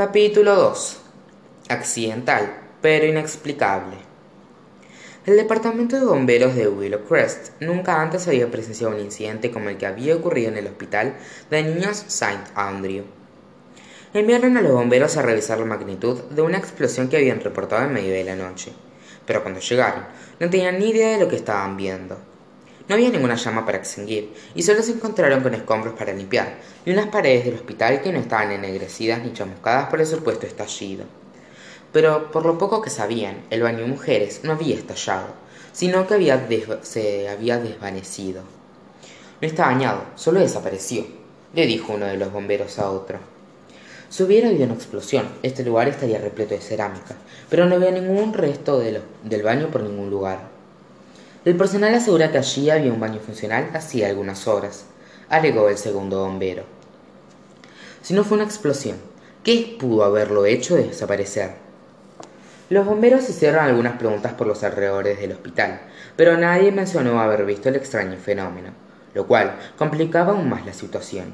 Capítulo 2. Accidental, pero inexplicable. El departamento de bomberos de Willow Crest nunca antes había presenciado un incidente como el que había ocurrido en el hospital de niños Saint Andrew. Enviaron a los bomberos a revisar la magnitud de una explosión que habían reportado en medio de la noche, pero cuando llegaron no tenían ni idea de lo que estaban viendo. No había ninguna llama para extinguir, y solo se encontraron con escombros para limpiar, y unas paredes del hospital que no estaban ennegrecidas ni chamuscadas por el supuesto estallido. Pero por lo poco que sabían, el baño de mujeres no había estallado, sino que se había desvanecido. No está bañado, solo desapareció, le dijo uno de los bomberos a otro. Si hubiera habido una explosión, este lugar estaría repleto de cerámica, pero no había ningún resto del baño por ningún lugar. El personal asegura que allí había un baño funcional hacía algunas horas, alegó el segundo bombero. Si no fue una explosión, ¿qué pudo haberlo hecho desaparecer? Los bomberos hicieron algunas preguntas por los alrededores del hospital, pero nadie mencionó haber visto el extraño fenómeno, lo cual complicaba aún más la situación.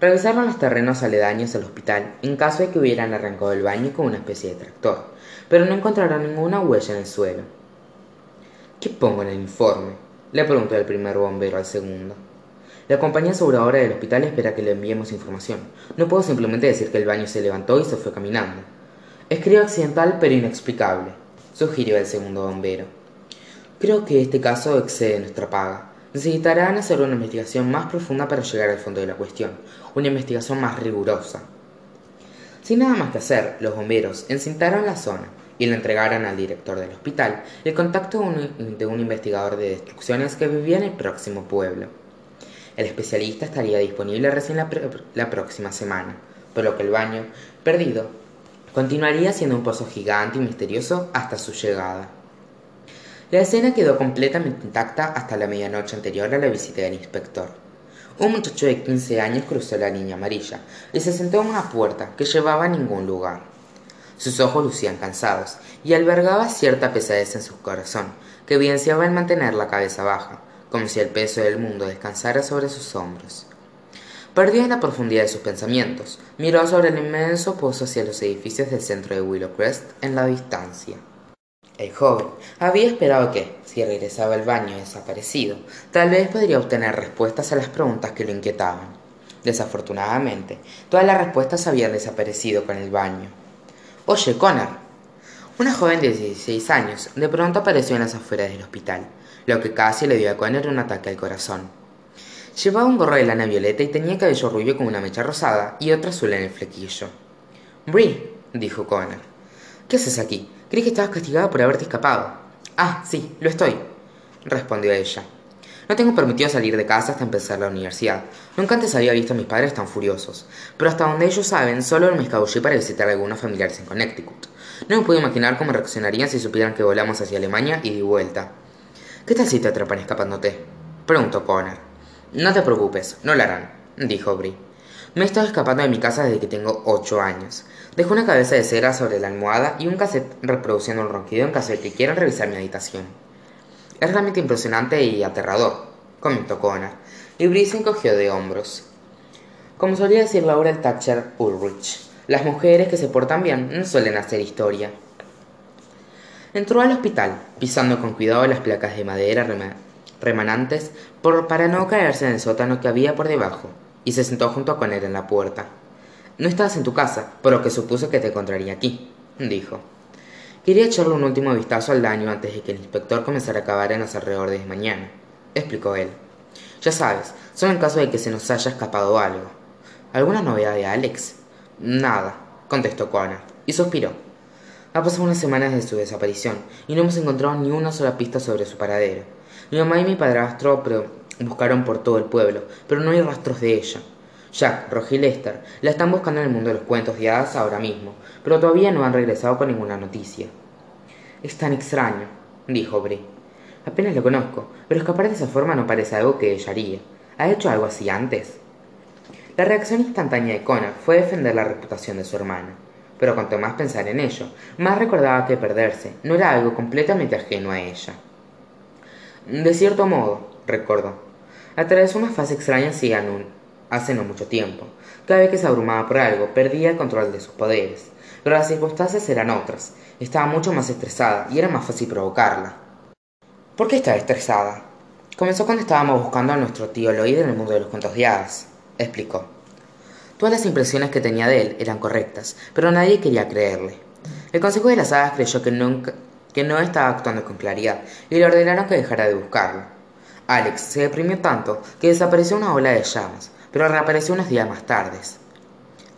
Revisaron los terrenos aledaños al hospital en caso de que hubieran arrancado el baño con una especie de tractor, pero no encontraron ninguna huella en el suelo. ¿Qué pongo en el informe? Le preguntó el primer bombero al segundo. La compañía aseguradora del hospital espera que le enviemos información. No puedo simplemente decir que el baño se levantó y se fue caminando. Escribo accidental pero inexplicable, sugirió el segundo bombero. Creo que este caso excede nuestra paga. Necesitarán hacer una investigación más profunda para llegar al fondo de la cuestión, una investigación más rigurosa. Sin nada más que hacer, los bomberos encintaron la zona y le entregaron al director del hospital el contacto de un investigador de destrucciones que vivía en el próximo pueblo. El especialista estaría disponible recién la, la próxima semana, por lo que el baño, perdido, continuaría siendo un pozo gigante y misterioso hasta su llegada. La escena quedó completamente intacta hasta la medianoche anterior a la visita del inspector. Un muchacho de 15 años cruzó la línea amarilla y se sentó en una puerta que llevaba a ningún lugar. Sus ojos lucían cansados y albergaba cierta pesadez en su corazón, que evidenciaba el mantener la cabeza baja, como si el peso del mundo descansara sobre sus hombros. Perdido en la profundidad de sus pensamientos, miró sobre el inmenso pozo hacia los edificios del centro de Willowcrest en la distancia. El joven había esperado que, si regresaba al baño desaparecido, tal vez podría obtener respuestas a las preguntas que lo inquietaban. Desafortunadamente, todas las respuestas habían desaparecido con el baño. Oye, Connor. Una joven de 16 años de pronto apareció en las afueras del hospital, lo que casi le dio a Connor un ataque al corazón. Llevaba un gorro de lana violeta y tenía cabello rubio con una mecha rosada y otra azul en el flequillo. Brie, dijo Connor. ¿Qué haces aquí? Creí que estabas castigada por haberte escapado. Ah, sí, lo estoy, respondió ella. No tengo permitido salir de casa hasta empezar la universidad. Nunca antes había visto a mis padres tan furiosos. Pero hasta donde ellos saben, solo me escabullí para visitar a algunos familiares en Connecticut. No me puedo imaginar cómo reaccionarían si supieran que volamos hacia Alemania y de vuelta. ¿Qué tal si te atrapan escapándote? Preguntó Connor. No te preocupes, no lo harán, dijo Brie. Me he estado escapando de mi casa desde que tengo ocho años. Dejo una cabeza de cera sobre la almohada y un cassette reproduciendo un ronquido en caso de que quieran revisar mi habitación. Es realmente impresionante y aterrador, comentó Connor, y Brie se encogió de hombros. Como solía decir Laura Thatcher Ulrich, las mujeres que se portan bien no suelen hacer historia. Entró al hospital, pisando con cuidado las placas de madera remanentes por, para no caerse en el sótano que había por debajo, y se sentó junto a Connor en la puerta. No estabas en tu casa, por lo que supuse que te encontraría aquí, dijo. Quería echarle un último vistazo al daño antes de que el inspector comenzara a acabar en los alrededores de mañana, explicó él. Ya sabes, solo en caso de que se nos haya escapado algo. ¿Alguna novedad de Alex? Nada, contestó Connor, y suspiró. Ha pasado unas semanas desde su desaparición y no hemos encontrado ni una sola pista sobre su paradero. Mi mamá y mi padrastro buscaron por todo el pueblo, pero no hay rastros de ella. Jack, Roger y Lester la están buscando en el mundo de los cuentos de hadas ahora mismo, pero todavía no han regresado con ninguna noticia. Es tan extraño, dijo Brie. Apenas lo conozco, pero escapar de esa forma no parece algo que ella haría. ¿Ha hecho algo así antes? La reacción instantánea de Connor fue defender la reputación de su hermana, pero cuanto más pensar en ello, más recordaba que perderse no era algo completamente ajeno a ella. De cierto modo, recordó, atravesó una fase extraña hacía hace no mucho tiempo. Cada vez que se abrumaba por algo, perdía el control de sus poderes. Pero las circunstancias eran otras. Estaba mucho más estresada y era más fácil provocarla. ¿Por qué estaba estresada? Comenzó cuando estábamos buscando a nuestro tío Lloyd en el mundo de los cuentos de hadas, explicó. Todas las impresiones que tenía de él eran correctas, pero nadie quería creerle. El Consejo de las Hadas creyó que, nunca, que no estaba actuando con claridad y le ordenaron que dejara de buscarlo. Alex se deprimió tanto que desapareció una ola de llamas, pero reapareció unos días más tarde.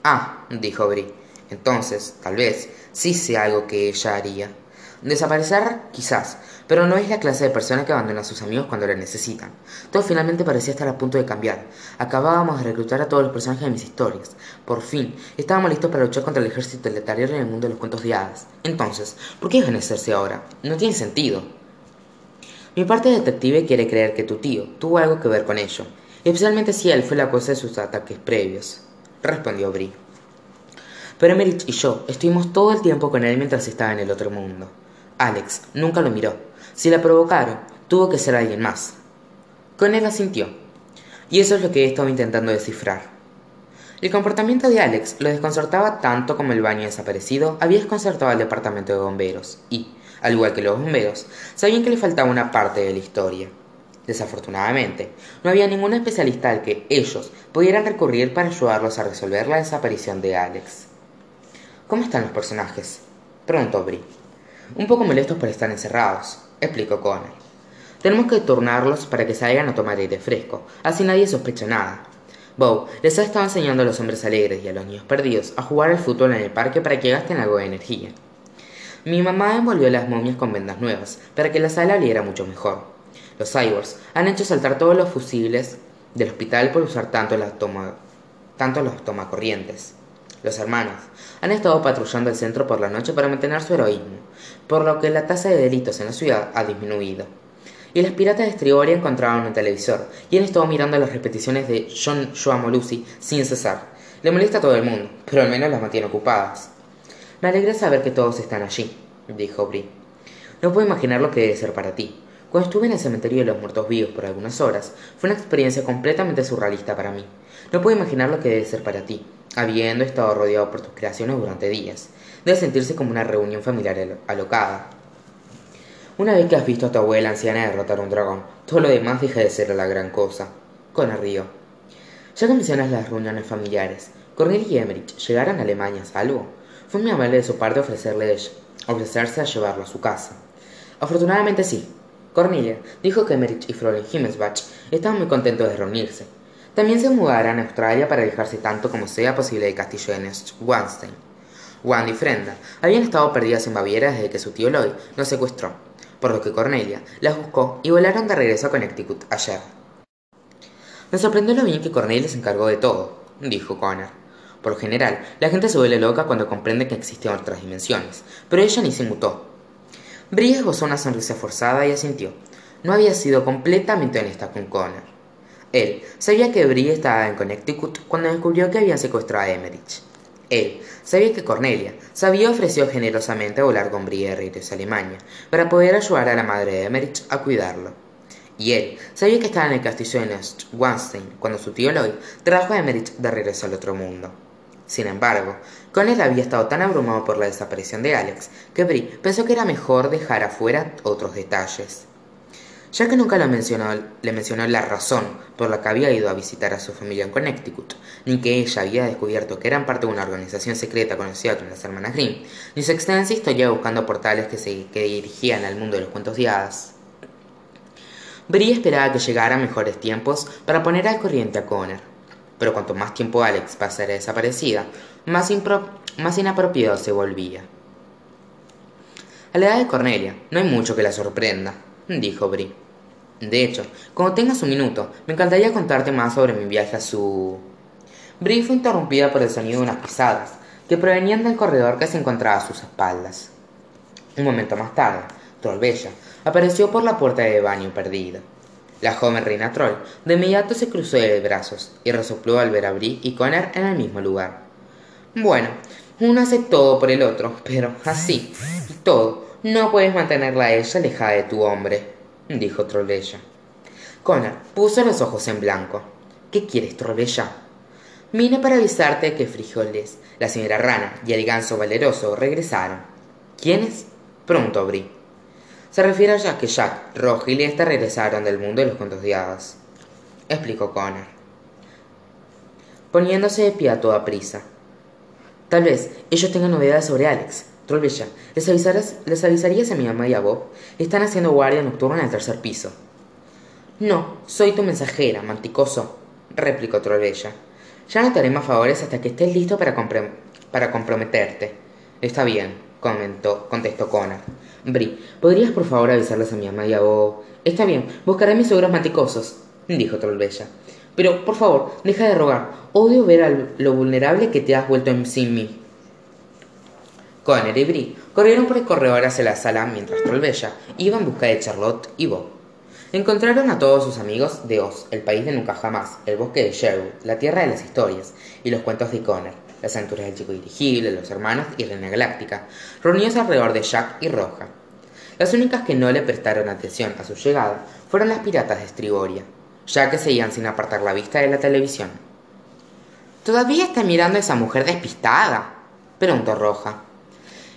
Ah, dijo Bri. Entonces, tal vez, sí sea algo que ella haría. Desaparecer, quizás, pero no es la clase de persona que abandona a sus amigos cuando la necesitan. Todo finalmente parecía estar a punto de cambiar. Acabábamos de reclutar a todos los personajes de mis historias. Por fin, estábamos listos para luchar contra el ejército letal en el mundo de los cuentos de hadas. Entonces, ¿por qué desvanecerse ahora? No tiene sentido. Mi parte detective quiere creer que tu tío tuvo algo que ver con ello, especialmente si él fue la causa de sus ataques previos, respondió Brie. Pero Emerich y yo estuvimos todo el tiempo con él mientras estaba en el otro mundo. Alex nunca lo miró. Si la provocaron, tuvo que ser alguien más. Con él asintió. Y eso es lo que he estado intentando descifrar. El comportamiento de Alex lo desconcertaba tanto como el baño desaparecido había desconcertado al departamento de bomberos y, al igual que los bomberos, sabían que le faltaba una parte de la historia. Desafortunadamente, no había ningún especialista al que ellos pudieran recurrir para ayudarlos a resolver la desaparición de Alex. ¿Cómo están los personajes? preguntó Brie. Un poco molestos por estar encerrados, explicó Connor. Tenemos que turnarlos para que salgan a tomar aire fresco, así nadie sospecha nada. Bow les ha estado enseñando a los hombres alegres y a los niños perdidos a jugar al fútbol en el parque para que gasten algo de energía. Mi mamá envolvió las momias con vendas nuevas, para que la sala oliera mucho mejor. Los cyborgs han hecho saltar todos los fusibles del hospital por usar tanto, la toma, tanto los tomacorrientes. Los hermanos han estado patrullando el centro por la noche para mantener su heroísmo, por lo que la tasa de delitos en la ciudad ha disminuido. Y los piratas de Strigoi encontraron un televisor y han estado mirando las repeticiones de John Lucy sin cesar. Le molesta a todo el mundo, pero al menos las mantiene ocupadas. Me alegra saber que todos están allí, dijo Brie. No puedo imaginar lo que debe ser para ti. Cuando estuve en el cementerio de los muertos vivos por algunas horas, fue una experiencia completamente surrealista para mí. No puedo imaginar lo que debe ser para ti, habiendo estado rodeado por tus creaciones durante días. Debe sentirse como una reunión familiar alocada. Una vez que has visto a tu abuela anciana derrotar un dragón, todo lo demás deja de ser la gran cosa. Con río. Ya que mencionas las reuniones familiares, Cornelia y Emmerich llegaron a Alemania a salvo. Fue muy amable de su parte ofrecerle ofrecerse a llevarlo a su casa. Afortunadamente sí. Cornelia dijo que Emmerich y Fräulein Himmelsbach estaban muy contentos de reunirse. También se mudarán a Australia para alejarse tanto como sea posible del castillo de Neuschwanstein. Wanda y Frenda habían estado perdidas en Baviera desde que su tío Lloyd los secuestró, por lo que Cornelia las buscó y volaron de regreso a Connecticut ayer. Me sorprendió lo bien que Cornelia se encargó de todo, dijo Connor. Por general, la gente se vuelve loca cuando comprende que existen otras dimensiones, pero ella ni se mutó. Brie esbozó una sonrisa forzada y asintió. No había sido completamente honesta con Connor. Él sabía que Brie estaba en Connecticut cuando descubrió que habían secuestrado a Emmerich. Él sabía que Cornelia se había ofrecido generosamente a volar con Brie de regreso a Alemania para poder ayudar a la madre de Emmerich a cuidarlo. Y él sabía que estaba en el castillo de Neuschwanstein cuando su tío Lloyd trajo a Emmerich de regreso al otro mundo. Sin embargo, Connell había estado tan abrumado por la desaparición de Alex que Brie pensó que era mejor dejar afuera otros detalles ya que nunca le mencionó, la razón por la que había ido a visitar a su familia en Connecticut, ni que ella había descubierto que eran parte de una organización secreta conocida como las Hermanas Grimm, ni su extensa historia buscando portales que, se, que dirigían al mundo de los cuentos de hadas. Brie esperaba que llegaran mejores tiempos para poner al corriente a Connor, pero cuanto más tiempo Alex pasara desaparecida, más inapropiado se volvía. A la edad de Cornelia, no hay mucho que la sorprenda dijo Brie. De hecho, cuando tengas un minuto, me encantaría contarte más sobre mi viaje a su... Brie fue interrumpida por el sonido de unas pisadas que provenían del corredor que se encontraba a sus espaldas. Un momento más tarde, Trollbella apareció por la puerta de baño perdido. La joven reina Troll de inmediato se cruzó de brazos y resopló al ver a Brie y Connor en el mismo lugar. Bueno, uno hace todo por el otro, pero así, todo, no puedes mantenerla a ella alejada de tu hombre, dijo Trollbella. Connor puso los ojos en blanco. ¿Qué quieres, Trollbella? Vine para avisarte que Frijoles, la señora Rana y el ganso valeroso regresaron. ¿Quiénes? preguntó Brie. Se refiere a que Jack, Roja y Lesta regresaron del mundo de los cuentos de hadas, explicó Connor, poniéndose de pie a toda prisa. Tal vez ellos tengan novedades sobre Alex. Trollbella, ¿les, ¿les avisarías a mi mamá y a Bob? Están haciendo guardia nocturna en el tercer piso. No, soy tu mensajera, manticoso, replicó Trollbella. Ya no te haré más favores hasta que estés listo para, para comprometerte. Está bien, comentó, contestó Connor. Bri, ¿podrías por favor avisarles a mi mamá y a Bob? Está bien, buscaré mis seguros manticosos, dijo Trollbella. Pero, por favor, deja de rogar. Odio ver a lo vulnerable que te has vuelto sin mí. Connor y Brie corrieron por el corredor hacia la sala mientras Trollbella iba en busca de Charlotte y Bob. Encontraron a todos sus amigos de Oz, el país de nunca jamás, el bosque de Sherwood, la tierra de las historias y los cuentos de Connor, las aventuras del chico dirigible, los hermanos y Reina Galáctica, reunidos alrededor de Jack y Roja. Las únicas que no le prestaron atención a su llegada fueron las piratas de Estriboria, ya que seguían sin apartar la vista de la televisión. ¿Todavía está mirando a esa mujer despistada? preguntó Roja.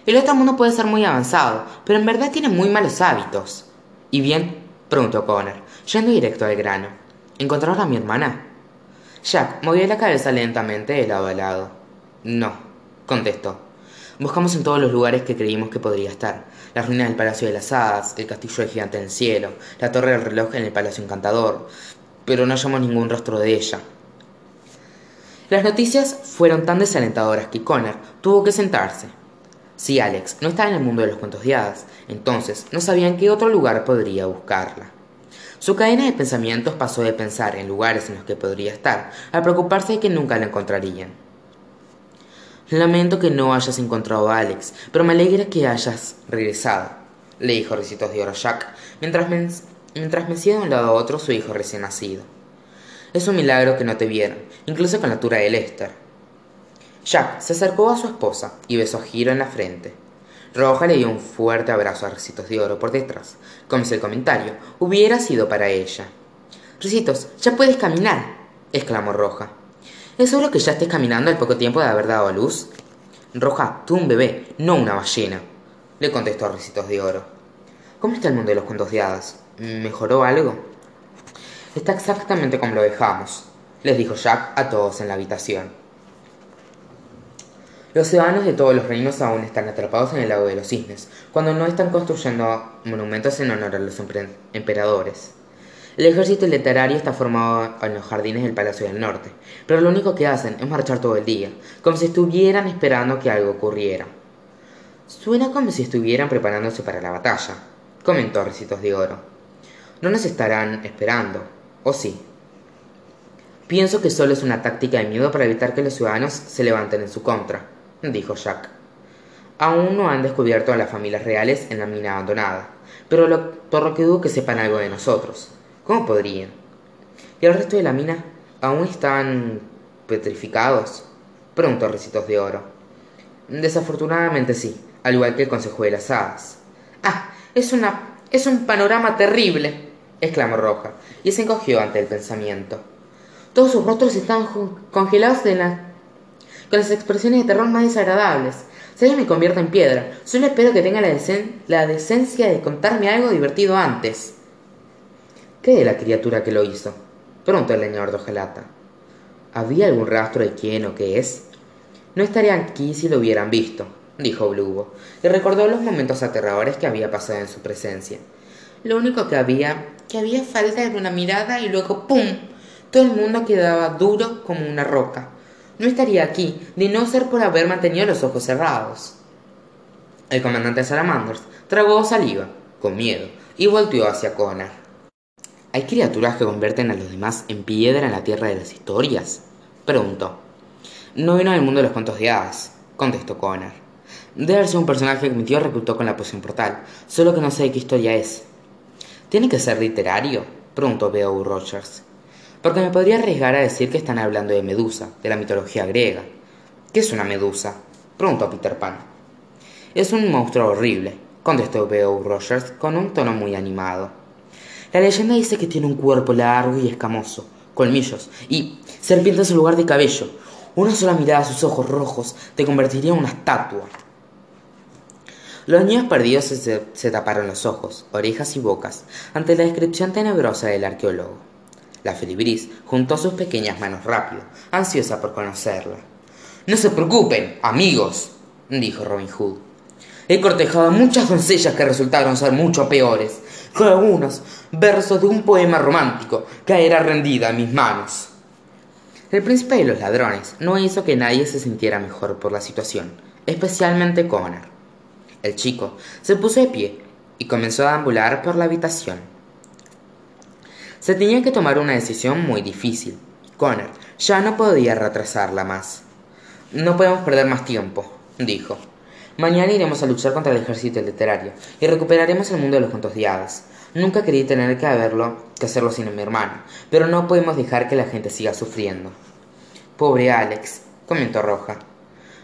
El otro mundo puede ser muy avanzado, pero en verdad tiene muy malos hábitos. ¿Y bien? preguntó Connor, yendo directo al grano. ¿Encontraron a mi hermana? Jack movió la cabeza lentamente de lado a lado. No, contestó. Buscamos en todos los lugares que creímos que podría estar. Las ruinas del Palacio de las Hadas, el castillo del gigante en el cielo, la torre del reloj en el Palacio Encantador, pero no hallamos ningún rastro de ella. Las noticias fueron tan desalentadoras que Connor tuvo que sentarse. Si Alex no estaba en el mundo de los cuentos de hadas, entonces no sabía en qué otro lugar podría buscarla. Su cadena de pensamientos pasó de pensar en lugares en los que podría estar a preocuparse de que nunca la encontrarían. Lamento que no hayas encontrado a Alex, pero me alegra que hayas regresado, le dijo Ricitos de Oro Jack, mientras, mientras mecía de un lado a otro su hijo recién nacido. Es un milagro que no te vieran, incluso con la altura de Lester. Jack se acercó a su esposa y besó a Giro en la frente. Roja le dio un fuerte abrazo a Ricitos de Oro por detrás, como si el comentario hubiera sido para ella. Ricitos, ya puedes caminar, exclamó Roja. ¿Es solo que ya estés caminando al poco tiempo de haber dado a luz? Roja, tú un bebé, no una ballena, le contestó Ricitos de Oro. ¿Cómo está el mundo de los cuentos de hadas? ¿Mejoró algo? Está exactamente como lo dejamos, les dijo Jack a todos en la habitación. Los ciudadanos de todos los reinos aún están atrapados en el lago de los cisnes, cuando no están construyendo monumentos en honor a los emperadores. El ejército literario está formado en los jardines del Palacio del Norte, pero lo único que hacen es marchar todo el día, como si estuvieran esperando que algo ocurriera. Suena como si estuvieran preparándose para la batalla, comentó Recitos de Oro. No nos estarán esperando, ¿o sí? Pienso que solo es una táctica de miedo para evitar que los ciudadanos se levanten en su contra, dijo Jack. Aún no han descubierto a las familias reales en la mina abandonada, pero lo, por lo que dudo que sepan algo de nosotros. ¿Cómo podrían? ¿Y el resto de la mina aún están petrificados? Preguntó Recitos de Oro. Desafortunadamente sí, al igual que el Consejo de las Hadas. Ah, es una. es un panorama terrible, exclamó Roja, y se encogió ante el pensamiento. Todos sus rostros están congelados de la, con las expresiones de terror más desagradables. Si ella me convierte en piedra, solo espero que tenga la, la decencia de contarme algo divertido antes. ¿Qué de la criatura que lo hizo? Preguntó el leñador de. ¿Había algún rastro de quién o qué es? No estaría aquí si lo hubieran visto, dijo Blubo, y recordó los momentos aterradores que había pasado en su presencia. Lo único que había, que había falta de una mirada y luego ¡pum! Todo el mundo quedaba duro como una roca. No estaría aquí, de no ser por haber mantenido los ojos cerrados. El comandante Salamanders tragó saliva, con miedo, y volteó hacia Connor. ¿Hay criaturas que convierten a los demás en piedra en la tierra de las historias? Preguntó. No vino del mundo de los cuentos de hadas, contestó Connor. Debe sido un personaje que mi tío reclutó con la poción portal, solo que no sé de qué historia es. ¿Tiene que ser literario? preguntó B.O. Rogers. Porque me podría arriesgar a decir que están hablando de Medusa, de la mitología griega. ¿Qué es una medusa? preguntó Peter Pan. Es un monstruo horrible, contestó B.O. Rogers con un tono muy animado. La leyenda dice que tiene un cuerpo largo y escamoso, colmillos y serpientes en lugar de cabello. Una sola mirada a sus ojos rojos te convertiría en una estatua. Los niños perdidos se, taparon los ojos, orejas y bocas ante la descripción tenebrosa del arqueólogo. La felibris juntó sus pequeñas manos rápido, ansiosa por conocerla. No se preocupen, amigos, dijo Robin Hood. He cortejado a muchas doncellas que resultaron ser mucho peores. Con algunos versos de un poema romántico caerá rendida en mis manos. El príncipe de los ladrones no hizo que nadie se sintiera mejor por la situación, especialmente Connor. El chico se puso de pie y comenzó a ambular por la habitación. Se tenía que tomar una decisión muy difícil. Connor ya no podía retrasarla más. No podemos perder más tiempo, dijo. Mañana iremos a luchar contra el ejército literario y recuperaremos el mundo de los cuentos de. Nunca quería tener que haberlo, que hacerlo sin mi hermano, pero no podemos dejar que la gente siga sufriendo. Pobre Alex, comentó Roja.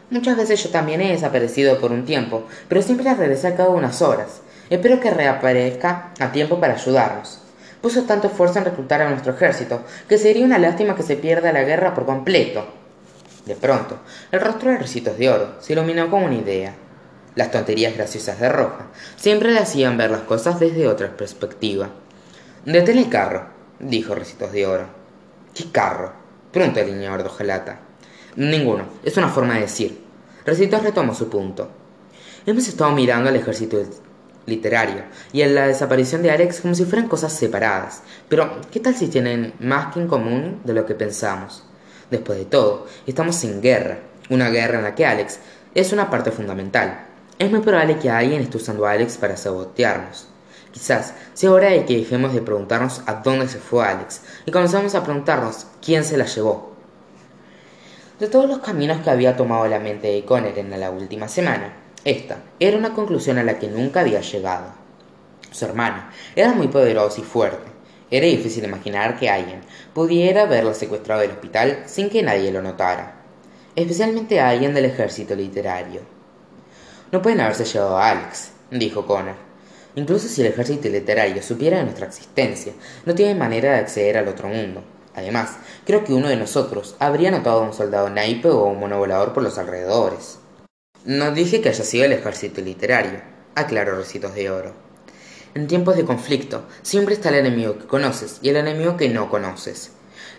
Muchas veces yo también he desaparecido por un tiempo, pero siempre regresa a cada unas horas. Espero que reaparezca a tiempo para ayudarnos. Puso tanto esfuerzo en reclutar a nuestro ejército que sería una lástima que se pierda la guerra por completo. De pronto, el rostro de Recitos de Oro se iluminó con una idea. Las tonterías graciosas de Roja siempre le hacían ver las cosas desde otra perspectiva. Detén el carro, dijo Recitos de Oro. ¿Qué carro? Preguntó el niño de. Ninguno, es una forma de decir. Recitos retomó su punto. Hemos estado mirando al ejército literario y a la desaparición de Alex como si fueran cosas separadas. Pero, ¿qué tal si tienen más que en común de lo que pensamos? Después de todo, estamos en guerra, una guerra en la que Alex es una parte fundamental. Es muy probable que alguien esté usando a Alex para sabotearnos. Quizás sea hora de que dejemos de preguntarnos a dónde se fue Alex y comenzamos a preguntarnos quién se la llevó. De todos los caminos que había tomado la mente de Connor en la última semana, esta era una conclusión a la que nunca había llegado. Su hermano era muy poderoso y fuerte, era difícil imaginar que alguien pudiera haberlo secuestrado del hospital sin que nadie lo notara, especialmente a alguien del ejército literario. No pueden haberse llevado a Alex, dijo Connor. Incluso si el ejército literario supiera de nuestra existencia, no tiene manera de acceder al otro mundo. Además, creo que uno de nosotros habría notado a un soldado naipe o un monovolador por los alrededores. No dije que haya sido el ejército literario, aclaró Recitos de Oro. En tiempos de conflicto, siempre está el enemigo que conoces y el enemigo que no conoces.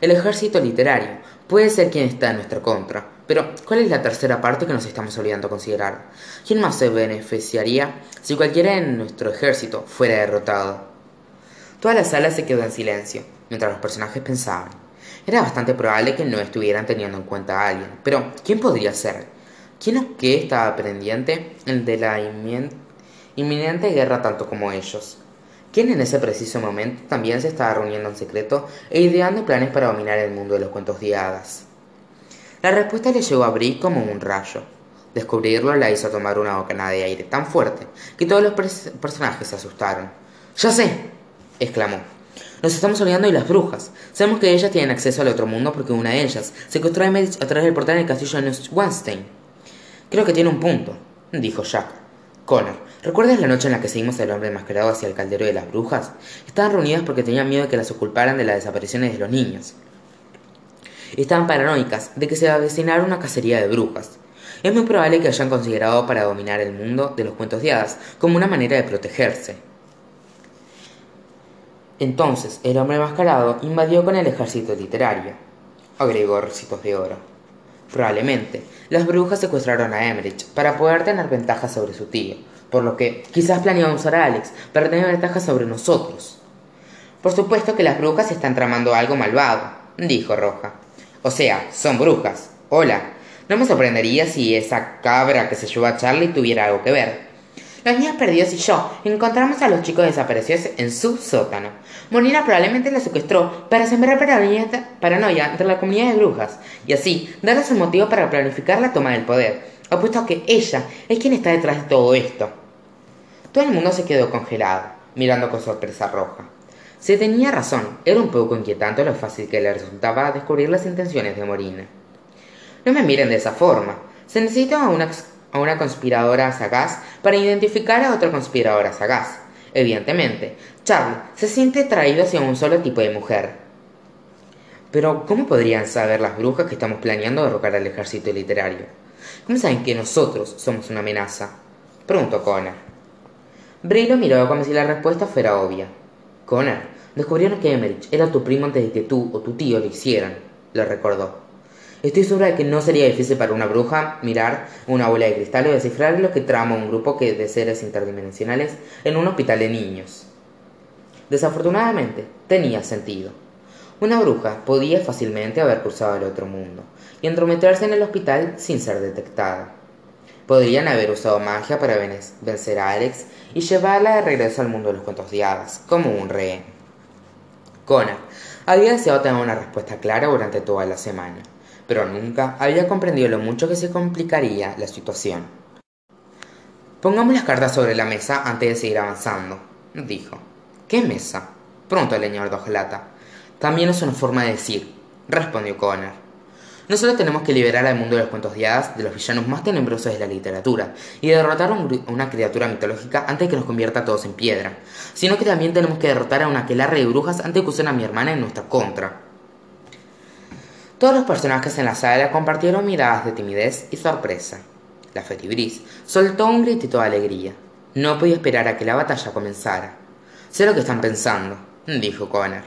El ejército literario puede ser quien está en nuestra contra, pero ¿cuál es la tercera parte que nos estamos olvidando considerar? ¿Quién más se beneficiaría si cualquiera en nuestro ejército fuera derrotado? Toda la sala se quedó en silencio, mientras los personajes pensaban. Era bastante probable que no estuvieran teniendo en cuenta a alguien, pero ¿quién podría ser? ¿Quién o qué estaba pendiente de la inminente guerra tanto como ellos. ¿Quién en ese preciso momento también se estaba reuniendo en secreto e ideando planes para dominar el mundo de los cuentos de hadas. La respuesta le llegó a Brie como un rayo. Descubrirlo la hizo tomar una bocanada de aire tan fuerte que todos los personajes se asustaron. ¡Ya sé! exclamó. Nos estamos olvidando de las brujas. Sabemos que ellas tienen acceso al otro mundo porque una de ellas secuestró a través del portal del castillo de. Creo que tiene un punto, dijo Jack. Connor, ¿recuerdas la noche en la que seguimos al hombre enmascarado hacia el caldero de las brujas? Estaban reunidas porque tenían miedo de que las oculparan de las desapariciones de los niños. Estaban paranoicas de que se avecinara una cacería de brujas. Es muy probable que hayan considerado para dominar el mundo de los cuentos de hadas como una manera de protegerse. Entonces, el hombre enmascarado invadió con el ejército literario, agregó Recitos de Oro. Probablemente, las brujas secuestraron a Emmerich para poder tener ventaja sobre su tío, por lo que quizás planeaban usar a Alex para tener ventaja sobre nosotros. Por supuesto que las brujas están tramando algo malvado, dijo Roja. O sea, son brujas. Hola. No me sorprendería si esa cabra que se llevó a Charlie tuviera algo que ver. Los niños perdidos y yo encontramos a los chicos desaparecidos en su sótano. Molina probablemente la secuestró para sembrar paranoia entre la comunidad de brujas y así darles un motivo para planificar la toma del poder, apuesto a que ella es quien está detrás de todo esto. Todo el mundo se quedó congelado, mirando con sorpresa roja. Se tenía razón, era un poco inquietante lo fácil que le resultaba descubrir las intenciones de Molina. No me miren de esa forma. Se necesita una a una conspiradora sagaz para identificar a otra conspiradora sagaz. Evidentemente, Charlie se siente atraído hacia un solo tipo de mujer. Pero, ¿cómo podrían saber las brujas que estamos planeando derrocar al ejército literario? ¿Cómo saben que nosotros somos una amenaza? Preguntó Connor. Bray lo miró como si la respuesta fuera obvia. Connor, descubrieron que Emmerich era tu primo antes de que tú o tu tío lo hicieran, le recordó. Estoy segura de que no sería difícil para una bruja mirar una bola de cristal o descifrar lo que trama un grupo de seres interdimensionales en un hospital de niños. Desafortunadamente, tenía sentido. Una bruja podía fácilmente haber cruzado al otro mundo y entrometerse en el hospital sin ser detectada. Podrían haber usado magia para vencer a Alex y llevarla de regreso al mundo de los cuentos de hadas, como un rehén. Connor había deseado tener una respuesta clara durante toda la semana, pero nunca había comprendido lo mucho que se complicaría la situación. Pongamos las cartas sobre la mesa antes de seguir avanzando, dijo. ¿Qué mesa? preguntó el señor Dogelata. También es una forma de decir, respondió Connor. No solo tenemos que liberar al mundo de los cuentos de hadas de los villanos más tenebrosos de la literatura y derrotar a una criatura mitológica antes de que nos convierta a todos en piedra, sino que también tenemos que derrotar a una aquelarre de brujas antes de que usen a mi hermana en nuestra contra. Todos los personajes en la sala compartieron miradas de timidez y sorpresa. La Fetibris soltó un gritito de alegría. No podía esperar a que la batalla comenzara. Sé lo que están pensando, dijo Connor.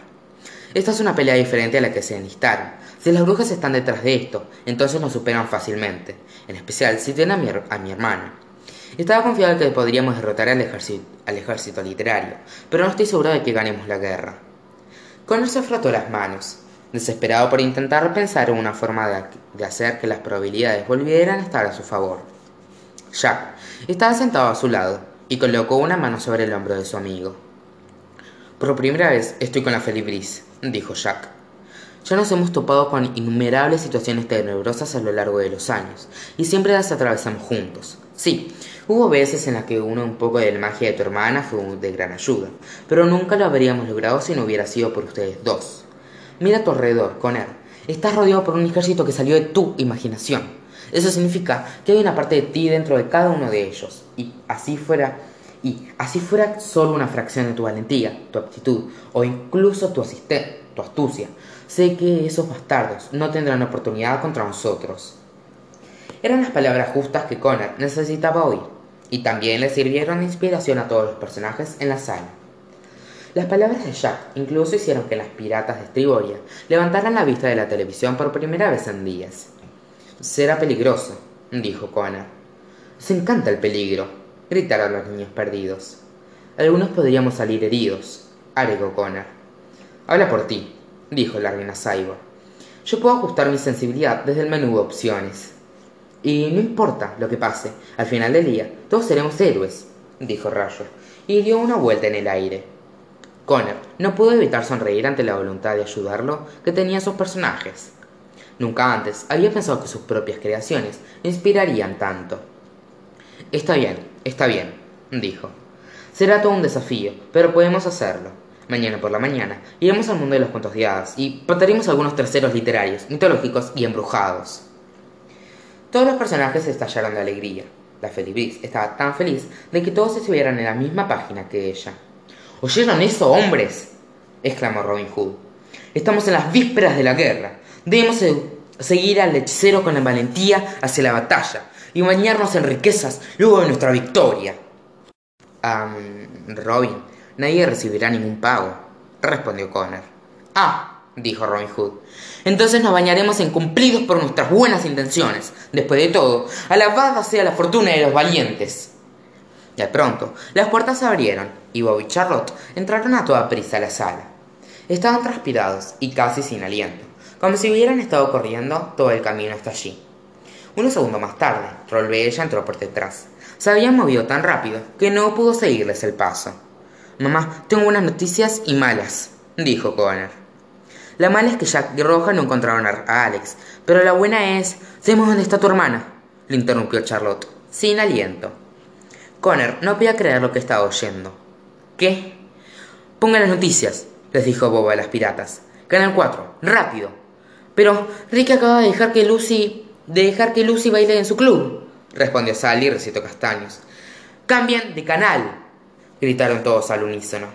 Esta es una pelea diferente a la que se enlistaron. Si las brujas están detrás de esto, entonces nos superan fácilmente, en especial si tienen a mi, hermana. Estaba confiado de que podríamos derrotar al ejército, al ejército literario, pero no estoy seguro de que ganemos la guerra. Connor se frotó las manos, desesperado por intentar pensar en una forma de, hacer que las probabilidades volvieran a estar a su favor. Jack estaba sentado a su lado y colocó una mano sobre el hombro de su amigo. Por primera vez estoy con la Felibris, dijo Jack. Ya nos hemos topado con innumerables situaciones tenebrosas a lo largo de los años, y siempre las atravesamos juntos. Sí, hubo veces en las que uno un poco de la magia de tu hermana fue de gran ayuda, pero nunca lo habríamos logrado si no hubiera sido por ustedes dos. Mira a tu alrededor, Conner. Estás rodeado por un ejército que salió de tu imaginación. Eso significa que hay una parte de ti dentro de cada uno de ellos, y así fuera y así fuera solo una fracción de tu valentía, tu aptitud o incluso tu, tu astucia, sé que esos bastardos no tendrán oportunidad contra nosotros. Eran las palabras justas que Connor necesitaba oír, y también le sirvieron de inspiración a todos los personajes en la sala. Las palabras de Jack incluso hicieron que las piratas de Estriboria levantaran la vista de la televisión por primera vez en días. Será peligroso, dijo Connor. Se encanta el peligro, gritaron los niños perdidos. Algunos podríamos salir heridos, agregó Connor. Habla por ti, dijo la reina Cyborg. Yo puedo ajustar mi sensibilidad desde el menú de opciones. Y no importa lo que pase, al final del día todos seremos héroes, dijo Rayo, y dio una vuelta en el aire. Connor no pudo evitar sonreír ante la voluntad de ayudarlo que tenían sus personajes. Nunca antes había pensado que sus propias creaciones inspirarían tanto. Está bien, está bien, dijo. Será todo un desafío, pero podemos hacerlo. Mañana por la mañana iremos al mundo de los cuentos de hadas y pataremos algunos terceros literarios, mitológicos y embrujados. Todos los personajes estallaron de alegría. La Felibris estaba tan feliz de que todos estuvieran en la misma página que ella. ¿Oyeron eso, hombres? exclamó Robin Hood. Estamos en las vísperas de la guerra. Debemos seguir al hechicero con la valentía hacia la batalla y bañarnos en riquezas luego de nuestra victoria. Ah, Robin, nadie recibirá ningún pago, respondió Connor. Ah, dijo Robin Hood. Entonces nos bañaremos en cumplidos por nuestras buenas intenciones. Después de todo, alabada sea la fortuna de los valientes. De pronto, las puertas se abrieron y Bob y Charlotte entraron a toda prisa a la sala. Estaban transpirados y casi sin aliento, como si hubieran estado corriendo todo el camino hasta allí. Unos segundos más tarde, Trollbella entró por detrás. Se habían movido tan rápido que no pudo seguirles el paso. Mamá, tengo buenas noticias y malas, dijo Connor. La mala es que Jack y Roja no encontraron a Alex, pero la buena es... Sabemos dónde está tu hermana, le interrumpió Charlotte, sin aliento. Connor no podía creer lo que estaba oyendo. ¿Qué? Pongan las noticias, les dijo Bob a las piratas. Canal 4, rápido. Pero Rick acaba de dejar que Lucy de dejar que Lucy baile en su club, respondió Sally y recitó castaños. Cambien de canal, gritaron todos al unísono.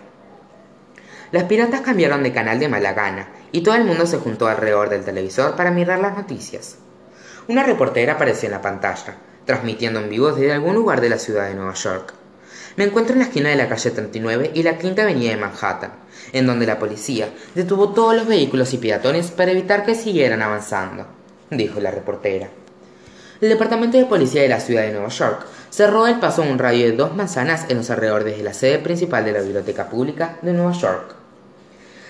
Las piratas cambiaron de canal de mala gana y todo el mundo se juntó alrededor del televisor para mirar las noticias. Una reportera apareció en la pantalla, transmitiendo en vivo desde algún lugar de la ciudad de Nueva York. Me encuentro en la esquina de la calle 39 y la Quinta Avenida de Manhattan, en donde la policía detuvo todos los vehículos y peatones para evitar que siguieran avanzando, dijo la reportera. El Departamento de Policía de la Ciudad de Nueva York cerró el paso a un radio de dos manzanas en los alrededores de la sede principal de la Biblioteca Pública de Nueva York.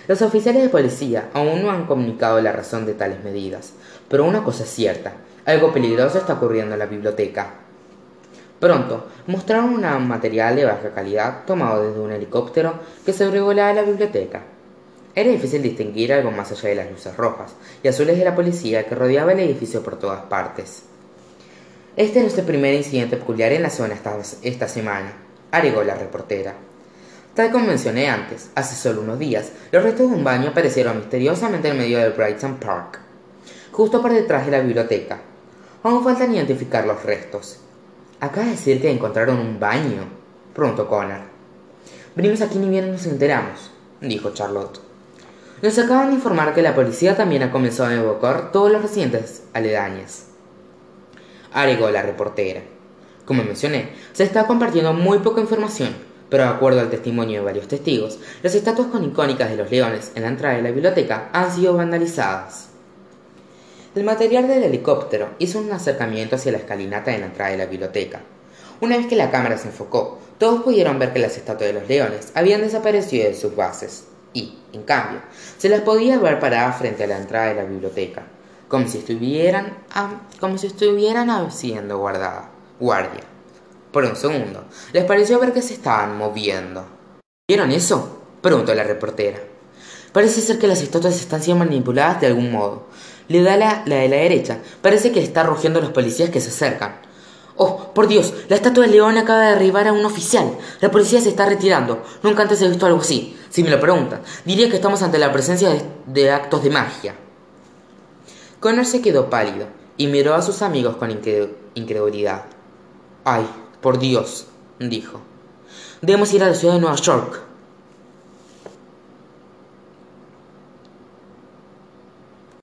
Los oficiales de policía aún no han comunicado la razón de tales medidas, pero una cosa es cierta, algo peligroso está ocurriendo en la biblioteca. Pronto mostraron un material de baja calidad tomado desde un helicóptero que sobrevolaba la biblioteca. Era difícil distinguir algo más allá de las luces rojas y azules de la policía que rodeaba el edificio por todas partes. Este no es el primer incidente peculiar en la zona esta, semana, agregó la reportera. Tal como mencioné antes, hace solo unos días, los restos de un baño aparecieron misteriosamente en medio del Brighton Park, justo por detrás de la biblioteca. Aún faltan identificar los restos, Acaba de decir que encontraron un baño, preguntó Connor. Venimos aquí ni bien nos enteramos, dijo Charlotte. Nos acaban de informar que la policía también ha comenzado a evocar todos los residentes aledaños. Agregó la reportera. Como mencioné, se está compartiendo muy poca información, pero de acuerdo al testimonio de varios testigos, las estatuas con icónicas de los leones en la entrada de la biblioteca han sido vandalizadas. El material del helicóptero hizo un acercamiento hacia la escalinata de la entrada de la biblioteca. Una vez que la cámara se enfocó, todos pudieron ver que las estatuas de los leones habían desaparecido de sus bases y, en cambio, se las podía ver paradas frente a la entrada de la biblioteca, como si estuvieran, como si estuvieran haciendo guardada, guardia. Por un segundo, les pareció ver que se estaban moviendo. ¿Vieron eso? preguntó la reportera. Parece ser que las estatuas están siendo manipuladas de algún modo. Le da la, de la derecha. Parece que está rugiendo a los policías que se acercan. Oh, por Dios, la estatua de león acaba de derribar a un oficial. La policía se está retirando. Nunca antes he visto algo así. Si me lo preguntan, diría que estamos ante la presencia de, de actos de magia. Connor se quedó pálido y miró a sus amigos con incredulidad. Ay, por Dios, dijo. Debemos ir a la ciudad de Nueva York.